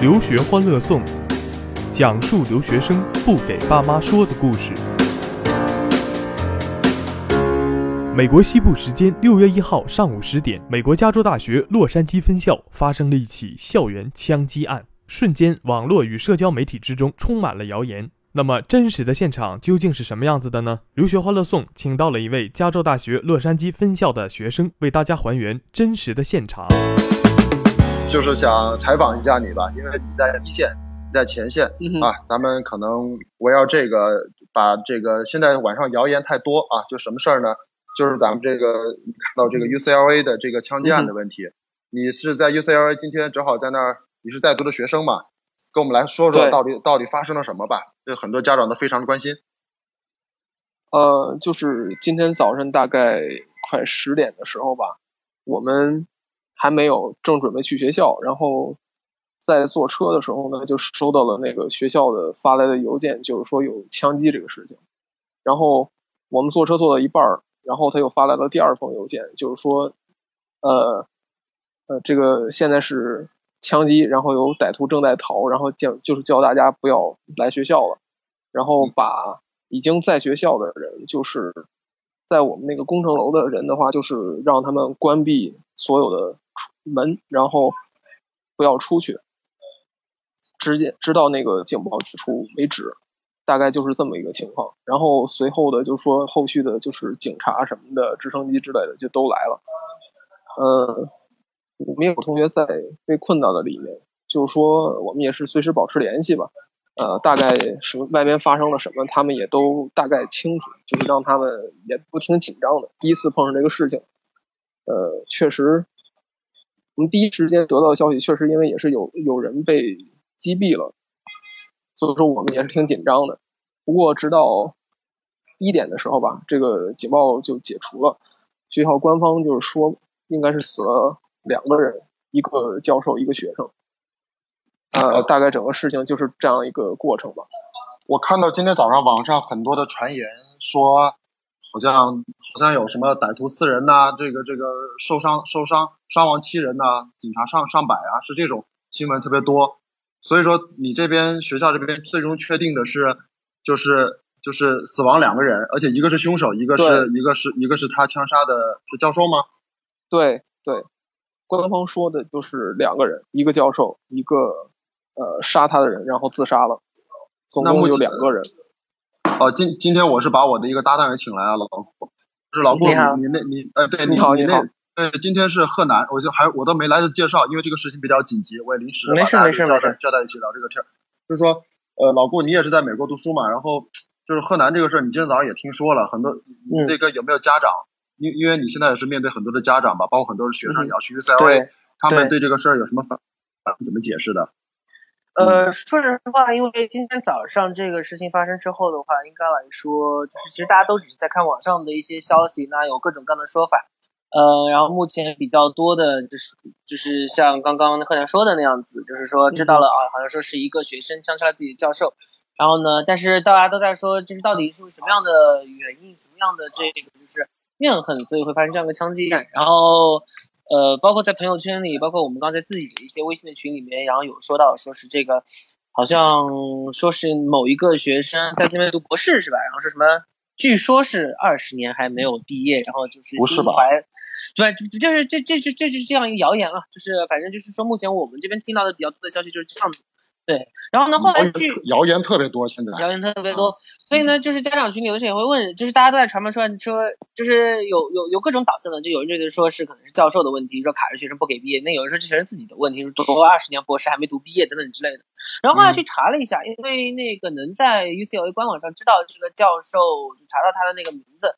留学欢乐颂，讲述留学生不给爸妈说的故事。美国西部时间六月一号上午十点，美国加州大学洛杉矶分校发生了一起校园枪击案，瞬间网络与社交媒体之中充满了谣言。那么真实的现场究竟是什么样子的呢？留学欢乐颂请到了一位加州大学洛杉矶分校的学生，为大家还原真实的现场。就是想采访一下你吧，因为你在一线，你在前线、嗯啊，咱们可能围绕这个，把这个现在晚上谣言太多啊，就什么事儿呢？就是咱们这个看到这个 UCLA 的这个枪击案的问题，你是在 UCLA 今天正好在那儿，你是在读的学生嘛？跟我们来说说到底到底发生了什么吧？这很多家长都非常的关心。呃，就是今天早上大概快十点的时候吧，我们还没有正准备去学校，然后在坐车的时候呢，就收到了那个学校的发来的邮件，就是说有枪击这个事情。然后我们坐车坐到一半儿，然后他又发来了第二封邮件，就是说，呃，呃，这个现在是枪击，然后有歹徒正在逃，然后叫就是叫大家不要来学校了，然后把已经在学校的人，就是在我们那个工程楼的人的话，就是让他们关闭所有的出门，然后不要出去，直接直到那个警报解除为止。大概就是这么一个情况，然后随后的就说后续的就是警察什么的、直升机之类的就都来了。呃，我们也有同学在被困到的里面，就是说我们也是随时保持联系吧。呃，大概什么外边发生了什么，他们也都大概清楚，就是让他们也不挺紧张的。第一次碰上这个事情，呃，确实，我们第一时间得到的消息，确实因为也是有有人被击毙了，所以说我们也是挺紧张的。不过直到一点的时候吧，这个警报就解除了，学校官方就是说应该是死了两个人，一个教授，一个学生。呃，大概整个事情就是这样一个过程吧。我看到今天早上网上很多的传言说，好像好像有什么歹徒四人呐、这个这个受伤受伤伤亡七人呐、警察上上百啊，是这种新闻特别多。所以说你这边学校这边最终确定的是，就是就是死亡两个人，而且一个是凶手，一个是一个是一个是他枪杀的是教授吗？对对，官方说的就是两个人，一个教授，一个呃杀他的人，然后自杀了，总共就那目前两个人。哦，今今天我是把我的一个搭档也请来了，老顾，是老顾，你好你那你呃，对你好你那对，今天是贺南，我就还我都没来得介绍，因为这个事情比较紧急，我也临时没事把大家就叫没事没事在叫在一起聊这个天儿，就是说，呃，老顾你也是在美国读书嘛，然后就是贺南这个事儿，你今天早上也听说了很多，嗯那个有没有家长？因因为你现在也是面对很多的家长吧，包括很多的学生嗯也要去 UCLA，、对他们对对这个事儿有什么反反怎么解释的？呃，说实话，因为今天早上这个事情发生之后的话，应该来说，就是其实大家都只是在看网上的一些消息，那有各种各样的说法。呃，然后目前比较多的就是就是像刚刚贺南说的那样子，就是说知道了啊，好像说是一个学生枪杀了自己的教授，然后呢，但是大家都在说，这是到底是什么样的原因，什么样的这个就是怨恨，所以会发生这样的枪击案。然后呃，包括在朋友圈里，包括我们刚才自己的一些微信的群里面，然后有说到说是这个，好像说是某一个学生在那边读博士是吧？然后说什么，据说是二十年还没有毕业，然后就是不是吧心怀。对，就就是这这这这是这样一个谣言啊，就是反正就是说，目前我们这边听到的比较多的消息就是这样子。对，然后呢，后来据谣言特别多，现在谣言特别多，所以呢，就是家长群里有的时候也会问，就是大家都在传闻说说，就是有有有各种导向的，就有人觉得说是可能是教授的问题，说卡着学生不给毕业，那有人说这学生自己的问题，是读了二十年博士还没读毕业等等之类的。然后后来去查了一下，因为那个能在 UCLA 官网上知道这个教授，就查到他的那个名字，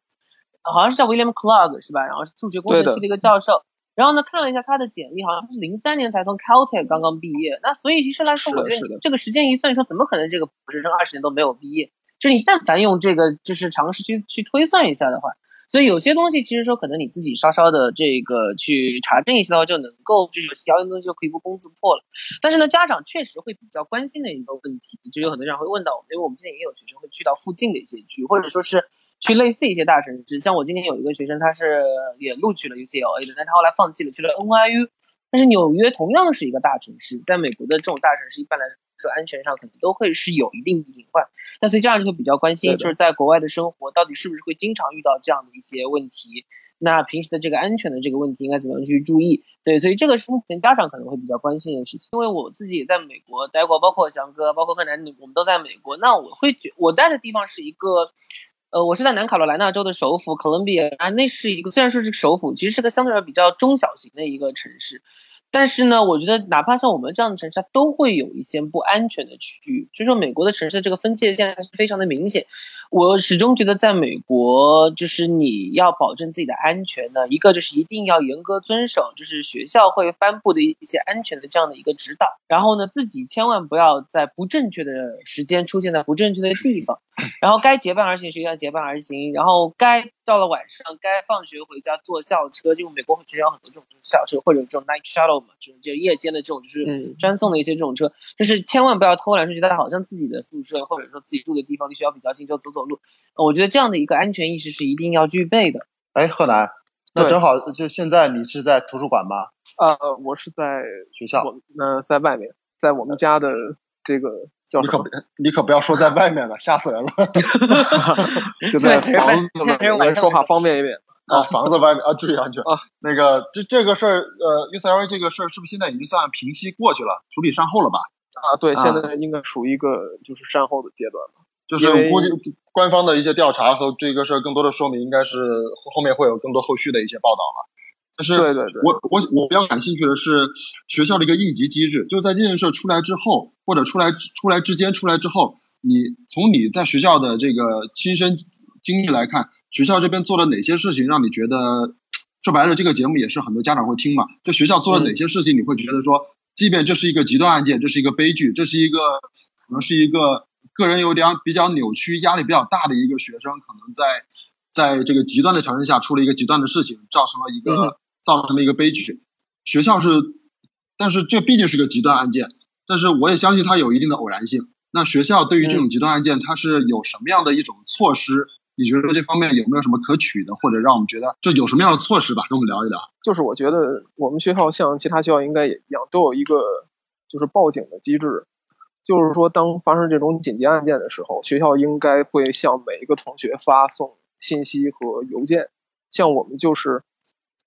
好像是叫 William Clark 是吧？然后是数学工程系的一个教授。然后呢，看了一下他的简历，好像是零三年才从 Caltech 刚刚毕业。那所以其实来说，我觉得这个时间一算，说怎么可能这个博士生二十年都没有毕业？就是你但凡用这个就是常识去去推算一下的话，所以有些东西其实说可能你自己稍稍的这个去查证一下的话，就能够就是谣言的东西就可以不攻自破了。但是呢，家长确实会比较关心的一个问题，就有很多家长会问到我们，因为我们现在也有学生会去到附近的一些区，或者说是去类似一些大城市。像我今天有一个学生，他是也录取了 UCLA 的，但他后来放弃了，去了 NYU。但是纽约同样是一个大城市，在美国的这种大城市，一般来说安全上可能都会是有一定的隐患。那所以这样就比较关心，就是在国外的生活到底是不是会经常遇到这样的一些问题？那平时的这个安全的这个问题应该怎么样去注意？对，所以这个是目前家长可能会比较关心的事情。因为我自己也在美国待过，包括翔哥，包括柯南，我们都在美国。那我会觉我待的地方是一个。呃，我是在南卡罗来纳州的首府哥伦比亚，啊，那是一个虽然说是首府，其实是个相对来说比较中小型的一个城市。但是呢，我觉得哪怕像我们这样的城市，它都会有一些不安全的区域。就说美国的城市的这个分界线还是非常的明显。我始终觉得，在美国，就是你要保证自己的安全呢，一个就是一定要严格遵守，就是学校会颁布的一些安全的这样的一个指导。然后呢，自己千万不要在不正确的时间出现在不正确的地方。然后该结伴而行，学校结伴而行。然后该到了晚上，该放学回家坐校车，因为美国学校有很多这种校车，或者这种 night shuttle 嘛，就是就夜间的这种，就是专送的一些这种车。就是千万不要偷懒出去，大家好像自己的宿舍或者说自己住的地方离学校比较近，就走走路。我觉得这样的一个安全意识是一定要具备的。哎，贺楠，那正好就现在你是在图书馆吗？呃，我是在学校，那在外面，在我们家的这个。你可你可不要说在外面了，吓死人了。就在房子里面说话方便一点啊，房子外面啊，注意安全啊。那个这这个事儿，呃，UCLA 这个事儿是不是现在已经算平息过去了，处理善后了吧？啊，对，现在应该属于一个就是善后的阶段了。就是估计官方的一些调查和这个事儿更多的说明，应该是后面会有更多后续的一些报道了。但是，对对对，我我我比较感兴趣的是学校的一个应急机制，就是在这件事出来之后，或者出来出来之间出来之后，你从你在学校的这个亲身经历来看，学校这边做了哪些事情让你觉得，说白了，这个节目也是很多家长会听嘛？就学校做了哪些事情，你会觉得说，即便这是一个极端案件，这是一个悲剧，这是一个可能是一个个人有点比较扭曲、压力比较大的一个学生，可能在在这个极端的条件下出了一个极端的事情，造成了一个。造成了一个悲剧，学校是，但是这毕竟是个极端案件，但是我也相信它有一定的偶然性。那学校对于这种极端案件，它是有什么样的一种措施？你觉得这方面有没有什么可取的，或者让我们觉得这有什么样的措施吧？跟我们聊一聊。就是我觉得我们学校像其他学校应该也一样，都有一个就是报警的机制，就是说当发生这种紧急案件的时候，学校应该会向每一个同学发送信息和邮件。像我们就是。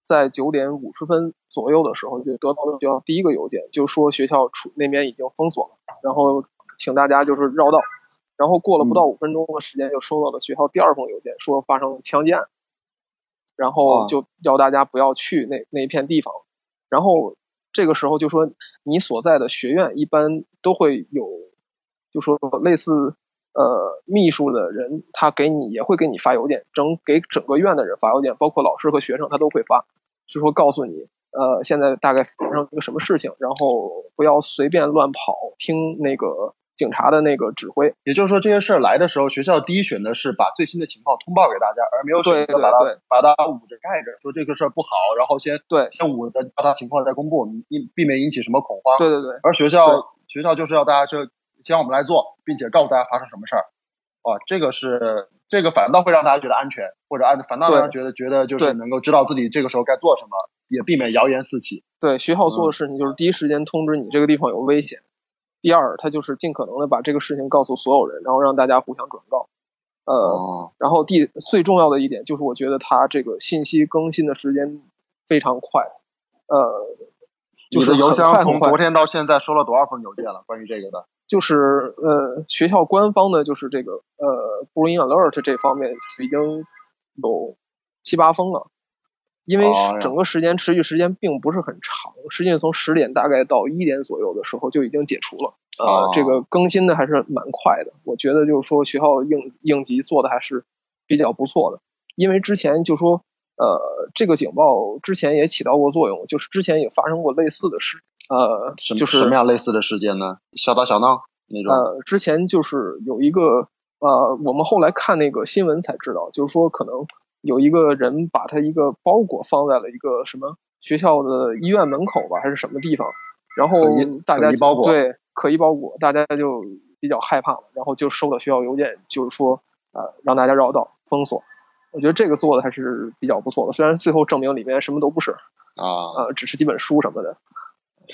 在九点五十分左右的时候，就得到了学校第一个邮件，就说学校出那边已经封锁了，然后请大家就是绕道。然后过了不到五分钟的时间，就收到了学校第二封邮件，说发生了枪击案，然后就要大家不要去那那一片地方。然后这个时候就说你所在的学院一般都会有，就说类似。呃，秘书的人他给你也会给你发邮件，整给整个院的人发邮件，包括老师和学生他都会发，就说告诉你，呃，现在大概发生一个什么事情，然后不要随便乱跑，听那个警察的那个指挥。也就是说，这些事儿来的时候，学校第一选的是把最新的情况通报给大家，而没有选择把它把它捂着盖着，说这个事儿不好，然后先对先捂着把它情况再公布，避避免引起什么恐慌。对对对。而学校学校就是要大家就。先我们来做，并且告诉大家发生什么事儿，啊，这个是这个反倒会让大家觉得安全，或者安反倒让人觉得觉得就是能够知道自己这个时候该做什么，也避免谣言四起。对学校做的事情就是第一时间通知你这个地方有危险，第二他就是尽可能的把这个事情告诉所有人，然后让大家互相转告。呃，然后第最重要的一点就是我觉得他这个信息更新的时间非常快，呃，就是邮箱从昨天到现在收了多少封邮件了？关于这个的？就是呃，学校官方的，就是这个呃，Bring Alert 这方面已经有七八封了，因为整个时间持续时间并不是很长，实际上从十点大概到一点左右的时候就已经解除了。呃，这个更新的还是蛮快的，我觉得就是说学校应应急做的还是比较不错的，因为之前就说呃，这个警报之前也起到过作用，就是之前也发生过类似的事。呃，就是什么样类似的事件呢？小打小闹那种。呃，之前就是有一个呃，我们后来看那个新闻才知道，就是说可能有一个人把他一个包裹放在了一个什么学校的医院门口吧，还是什么地方，然后大家对可疑包裹，大家就比较害怕了，然后就收到学校邮件，就是说呃让大家绕道封锁。我觉得这个做的还是比较不错的，虽然最后证明里面什么都不是啊，呃，只是几本书什么的。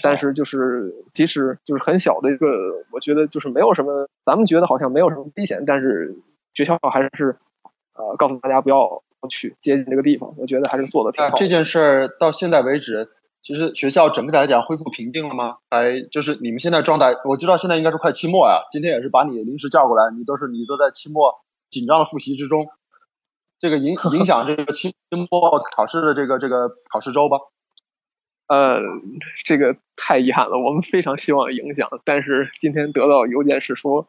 但是就是即使就是很小的一个，我觉得就是没有什么，咱们觉得好像没有什么危险，但是学校还是呃告诉大家不要去接近这个地方。我觉得还是做的挺好。这件事儿到现在为止，其实学校整体来讲恢复平静了吗？还就是你们现在状态，我知道现在应该是快期末呀。今天也是把你临时叫过来，你都是你都在期末紧张的复习之中。这个影 影响这个期末考试的这个这个考试周吧？呃，这个太遗憾了，我们非常希望影响，但是今天得到邮件是说，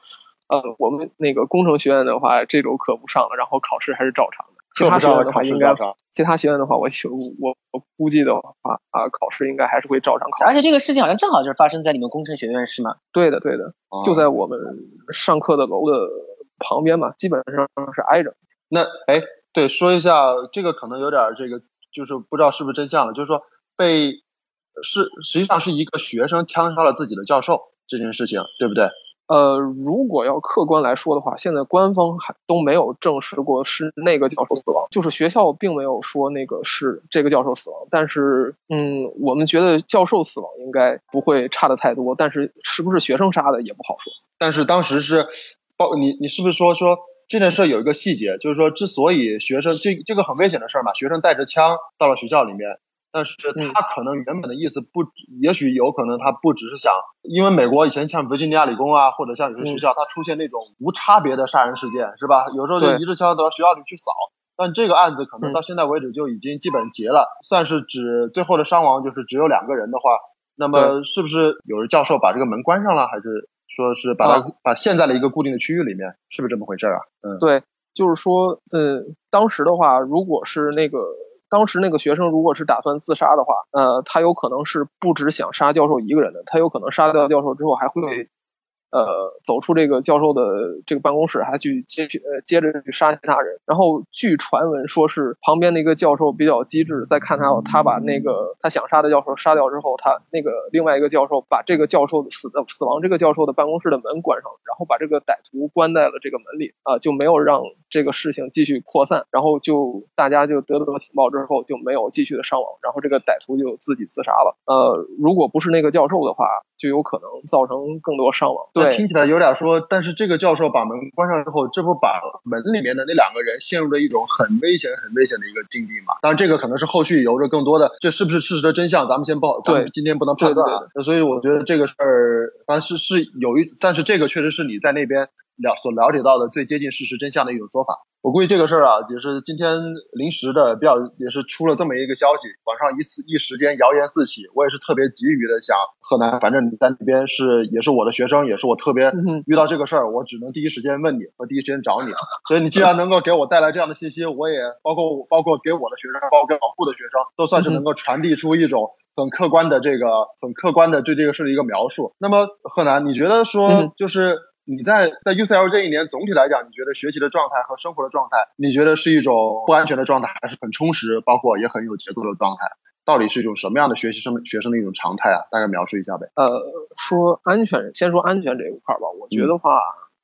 呃，我们那个工程学院的话，这周课不上了，然后考试还是照常的。其他学院的话应该，其他学院的话，我我我估计的话啊，考试应该还是会照常考。而且这个事情好像正好就是发生在你们工程学院，是吗？对的，对的，就在我们上课的楼的旁边嘛，基本上是挨着。那哎。对，说一下这个可能有点这个，就是不知道是不是真相了。就是说，被是实际上是一个学生枪杀了自己的教授这件事情，对不对？呃，如果要客观来说的话，现在官方还都没有证实过是那个教授死亡，就是学校并没有说那个是这个教授死亡。但是，嗯，我们觉得教授死亡应该不会差的太多，但是是不是学生杀的也不好说。但是当时是，包你你是不是说说？这件事有一个细节，就是说，之所以学生这这个很危险的事儿嘛，学生带着枪到了学校里面，但是他可能原本的意思不，也许有可能他不只是想，因为美国以前像维吉尼亚理工啊，或者像有些学校，它出现那种无差别的杀人事件，是吧？有时候就一支枪到学校里去扫，但这个案子可能到现在为止就已经基本结了，算是只最后的伤亡就是只有两个人的话，那么是不是有人教授把这个门关上了，还是？说是把它把陷在了一个固定的区域里面，是不是这么回事啊？嗯，对，就是说，嗯，当时的话，如果是那个当时那个学生如果是打算自杀的话，呃，他有可能是不只想杀教授一个人的，他有可能杀掉教授之后还会。呃，走出这个教授的这个办公室，还去接去呃接着去杀其他人。然后据传闻说是旁边那个教授比较机智，在看他他把那个他想杀的教授杀掉之后，他那个另外一个教授把这个教授死的死亡这个教授的办公室的门关上，然后把这个歹徒关在了这个门里啊，就没有让这个事情继续扩散。然后就大家就得到了情报之后就没有继续的伤亡，然后这个歹徒就自己自杀了。呃，如果不是那个教授的话。就有可能造成更多伤亡。对，听起来有点说，但是这个教授把门关上之后，这不把门里面的那两个人陷入了一种很危险、很危险的一个境地嘛？当然，这个可能是后续有着更多的，这是不是事实的真相，咱们先不好，咱们今天不能判断啊。所以我觉得这个事儿，但是是有一，但是这个确实是你在那边了所了解到的最接近事实真相的一种说法。我估计这个事儿啊，也是今天临时的，比较也是出了这么一个消息，网上一次一时间谣言四起。我也是特别急于的想，贺南，反正你在那边是也是我的学生，也是我特别遇到这个事儿，我只能第一时间问你和第一时间找你。所以你既然能够给我带来这样的信息，我也包括包括给我的学生，包括给保护的学生，都算是能够传递出一种很客观的这个很客观的对这个事的一个描述。那么贺南，你觉得说就是？你在在 UCL 这一年总体来讲，你觉得学习的状态和生活的状态，你觉得是一种不安全的状态，还是很充实，包括也很有节奏的状态？到底是一种什么样的学习生学生的一种常态啊？大概描述一下呗。呃，说安全，先说安全这一块儿吧。我觉得话。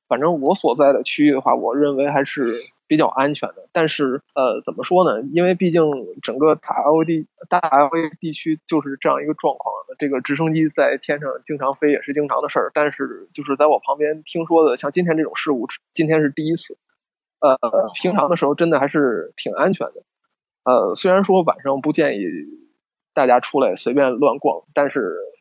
反正我所在的区域的话，我认为还是比较安全的。但是，呃，怎么说呢？因为毕竟整个大 L D 大 L A 地区就是这样一个状况。这个直升机在天上经常飞也是经常的事儿。但是，就是在我旁边听说的，像今天这种事故，今天是第一次。呃，平常的时候真的还是挺安全的。呃，虽然说晚上不建议大家出来随便乱逛，但是，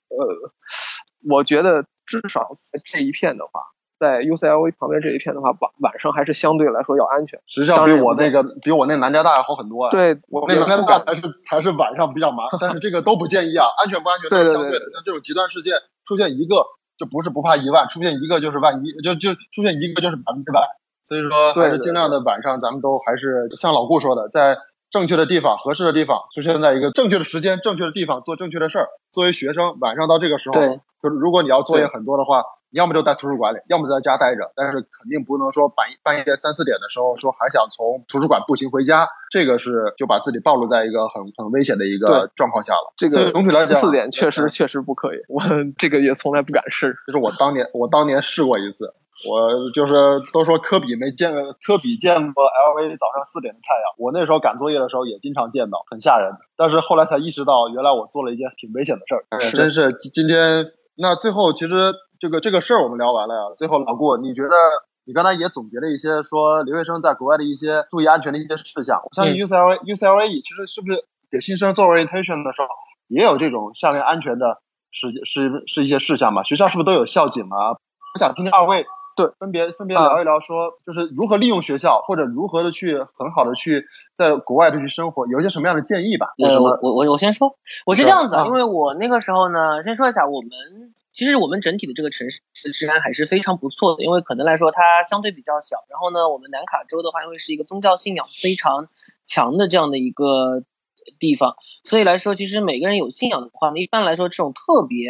呃，我觉得至少在这一片的话。在 UCLA 旁边这一片的话，晚晚上还是相对来说要安全。实际上比我那个比我那南加大要好很多啊。对，我那南加大才是才是晚上比较麻烦，但是这个都不建议啊，安全不安全都是相对的。像这种极端事件出现一个，就不是不怕一万，出现一个就是万一，就就出现一个就是百分之百。所以说还是尽量的晚上，咱们都还是像老顾说的，在正确的地方、合适的地方，出现在一个正确的时间、正确的地方做正确的事儿。作为学生，晚上到这个时候，就是如果你要作业很多的话。要么就在图书馆里，要么在家待着，但是肯定不能说半半夜三四点的时候说还想从图书馆步行回家，这个是就把自己暴露在一个很很危险的一个状况下了。这个总体来讲，四点确实确实不可以，我 这个也从来不敢试。就是我当年我当年试过一次，我就是都说科比没见，科比见过 LV 早上四点的太阳。我那时候赶作业的时候也经常见到，很吓人。但是后来才意识到，原来我做了一件挺危险的事儿。真是今天那最后其实这个这个事儿我们聊完了呀。最后老顾，你觉得你刚才也总结了一些说留学生在国外的一些注意安全的一些事项。我相信 U C L A U C L A 其实是不是给新生做 orientation 的时候也有这种项链安全的是是是一些事项嘛？学校是不是都有校警啊？我想听听二位。对，分别分别聊一聊，说就是如何利用学校，或者如何的去很好的去在国外的去生活，有一些什么样的建议吧？呃，我我我我先说，我是这样子，因为我那个时候呢，先说一下，我们其实我们整体的这个城市的治安还是非常不错的，因为可能来说它相对比较小，然后呢，我们南卡州的话，因为是一个宗教信仰非常强的这样的一个地方，所以来说，其实每个人有信仰的话呢，一般来说这种特别。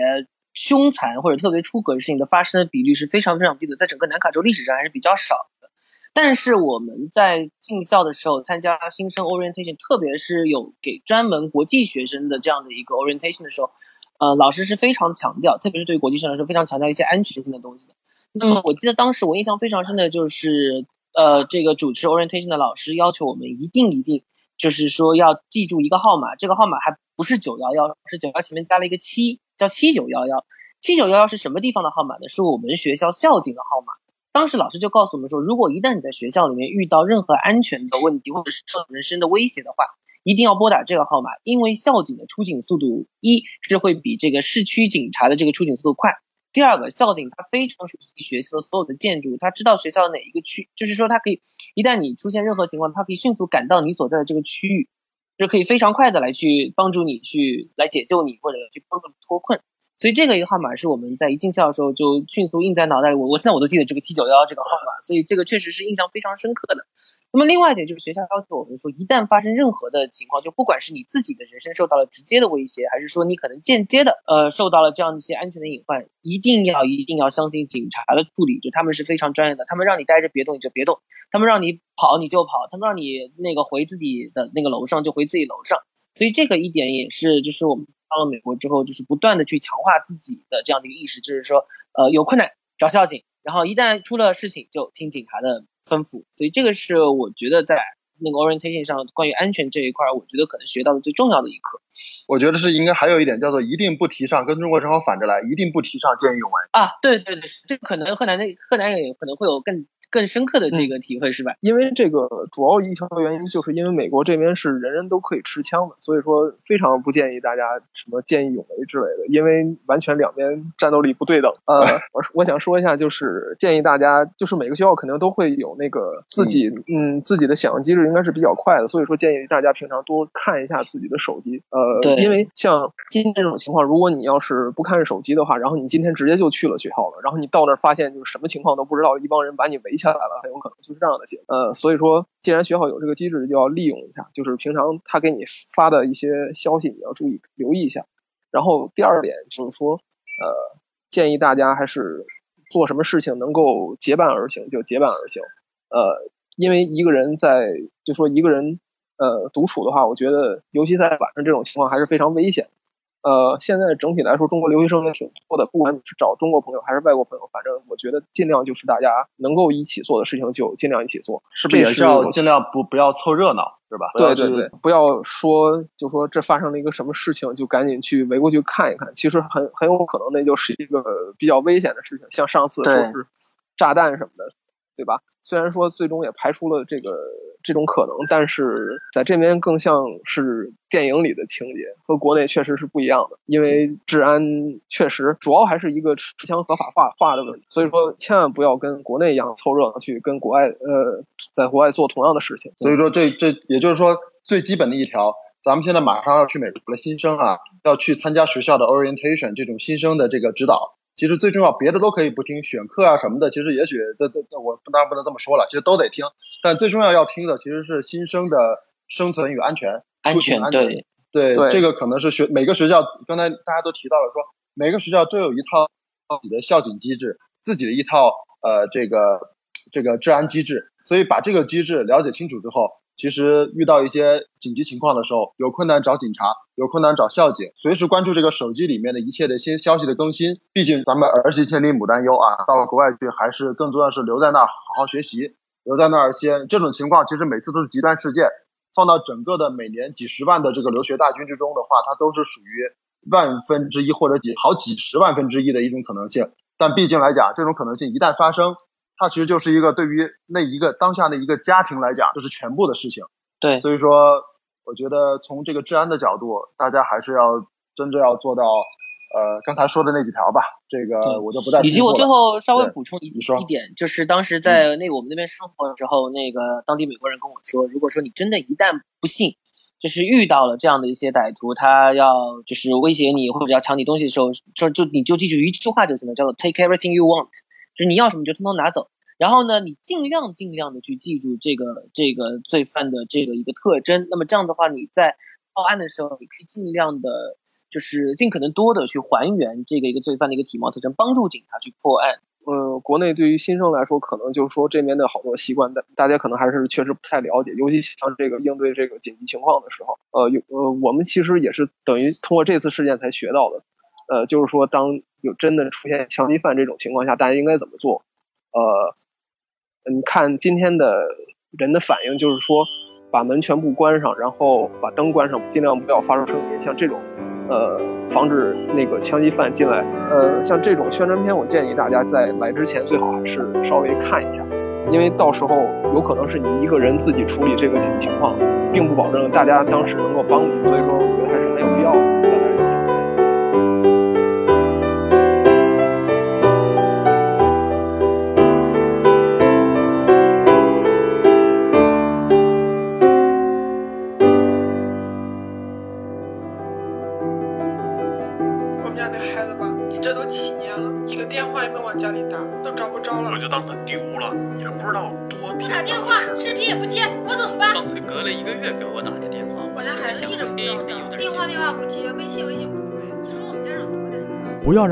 凶残或者特别出格的事情的发生的比率是非常非常低的，在整个南卡州历史上还是比较少的。但是我们在进校的时候参加新生 orientation，特别是有给专门国际学生的这样的一个 orientation 的时候，呃，老师是非常强调，特别是对于国际生来说非常强调一些安全性的东西的。那么我记得当时我印象非常深的就是，呃，这个主持 orientation 的老师要求我们一定一定，就是说要记住一个号码，这个号码还不是九幺幺，是九幺前面加了一个七。叫七九幺幺，七九幺幺是什么地方的号码呢？是我们学校校警的号码。当时老师就告诉我们说，如果一旦你在学校里面遇到任何安全的问题，或者是受人身的威胁的话，一定要拨打这个号码，因为校警的出警速度一是会比这个市区警察的这个出警速度快。第二个，校警他非常熟悉学校的所有的建筑，他知道学校的哪一个区，就是说他可以一旦你出现任何情况，他可以迅速赶到你所在的这个区域。就可以非常快的来去帮助你去来解救你或者去帮助你脱困，所以这个一个号码是我们在一进校的时候就迅速印在脑袋里。我我现在我都记得这个七九幺幺这个号码，所以这个确实是印象非常深刻的。那么另外一点就是学校要求我们说，一旦发生任何的情况，就不管是你自己的人身受到了直接的威胁，还是说你可能间接的呃受到了这样一些安全的隐患，一定要一定要相信警察的处理，就他们是非常专业的，他们让你待着别动你就别动，他们让你跑你就跑，他们让你那个回自己的那个楼上就回自己楼上。所以这个一点也是，就是我们到了美国之后，就是不断的去强化自己的这样的一个意识，就是说呃有困难找校警。然后一旦出了事情，就听警察的吩咐。所以这个是我觉得在那个 orientation 上关于安全这一块，我觉得可能学到的最重要的一课。我觉得是应该还有一点叫做一定不提倡，跟中国正好反着来，一定不提倡见义勇为啊！对对对，这可能河南的河南也可能会有更。更深刻的这个体会是吧？因为这个主要一条原因，就是因为美国这边是人人都可以持枪的，所以说非常不建议大家什么见义勇为之类的，因为完全两边战斗力不对等。呃，我我想说一下，就是建议大家，就是每个学校肯定都会有那个自己，嗯，自己的响应机制应该是比较快的，所以说建议大家平常多看一下自己的手机。呃，因为像今天这种情况，如果你要是不看手机的话，然后你今天直接就去了学校了，然后你到那儿发现就是什么情况都不知道，一帮人把你围起。下来了，很有可能就是这样的结果。呃，所以说，既然学校有这个机制，就要利用一下。就是平常他给你发的一些消息，你要注意留意一下。然后第二点就是说，呃，建议大家还是做什么事情能够结伴而行就结伴而行。呃，因为一个人在就说一个人呃独处的话，我觉得尤其在晚上这种情况还是非常危险。呃，现在整体来说，中国留学生也挺多的。不管你是找中国朋友还是外国朋友，反正我觉得尽量就是大家能够一起做的事情就尽量一起做。是不是也是要尽量不不要凑热闹，是吧？对对对，不要说就说这发生了一个什么事情，就赶紧去围过去看一看。其实很很有可能那就是一个比较危险的事情，像上次说是炸弹什么的，对吧？虽然说最终也排除了这个。这种可能，但是在这边更像是电影里的情节，和国内确实是不一样的。因为治安确实主要还是一个持枪合法化化的问题，所以说千万不要跟国内一样凑热闹去跟国外呃，在国外做同样的事情。所以说这这也就是说最基本的一条，咱们现在马上要去美国的新生啊，要去参加学校的 orientation 这种新生的这个指导。其实最重要，别的都可以不听，选课啊什么的，其实也许这这这我当然不能这么说了，其实都得听。但最重要要听的其实是新生的生存与安全，安全对对，这个可能是学每个学校，刚才大家都提到了，说每个学校都有一套自己的校警机制，自己的一套呃这个这个治安机制，所以把这个机制了解清楚之后，其实遇到一些紧急情况的时候，有困难找警察，有困难找校警，随时关注这个手机里面的一切的新消息的更新。毕竟咱们儿行千里母担忧啊，到了国外去还是更重要是留在那儿好好学习，留在那儿先。这种情况其实每次都是极端事件，放到整个的每年几十万的这个留学大军之中的话，它都是属于万分之一或者几好几十万分之一的一种可能性。但毕竟来讲，这种可能性一旦发生。它其实就是一个对于那一个当下的一个家庭来讲，就是全部的事情。对，所以说，我觉得从这个治安的角度，大家还是要真正要做到，呃，刚才说的那几条吧。这个我就不再。以及我最后稍微补充一一点，就是当时在那我们那边生活的时候，那个当地美国人跟我说，如果说你真的一旦不幸，就是遇到了这样的一些歹徒，他要就是威胁你或者要抢你东西的时候，就就你就记住一句话就行了，叫做 “Take everything you want”。就是你要什么就通通拿走，然后呢，你尽量尽量的去记住这个这个罪犯的这个一个特征。那么这样的话，你在报案的时候，你可以尽量的，就是尽可能多的去还原这个一个罪犯的一个体貌特征，帮助警察去破案。呃，国内对于新生来说，可能就是说这边的好多习惯，大大家可能还是确实不太了解，尤其像这个应对这个紧急情况的时候，呃，有呃，我们其实也是等于通过这次事件才学到的。呃，就是说，当有真的出现枪击犯这种情况下，大家应该怎么做？呃，你看今天的人的反应，就是说，把门全部关上，然后把灯关上，尽量不要发出声音。像这种，呃，防止那个枪击犯进来。呃，像这种宣传片，我建议大家在来之前最好还是稍微看一下，因为到时候有可能是你一个人自己处理这个紧急情况，并不保证大家当时能够帮你。所以说，我觉得还是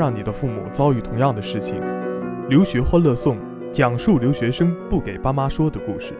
让你的父母遭遇同样的事情。留学欢乐颂，讲述留学生不给爸妈说的故事。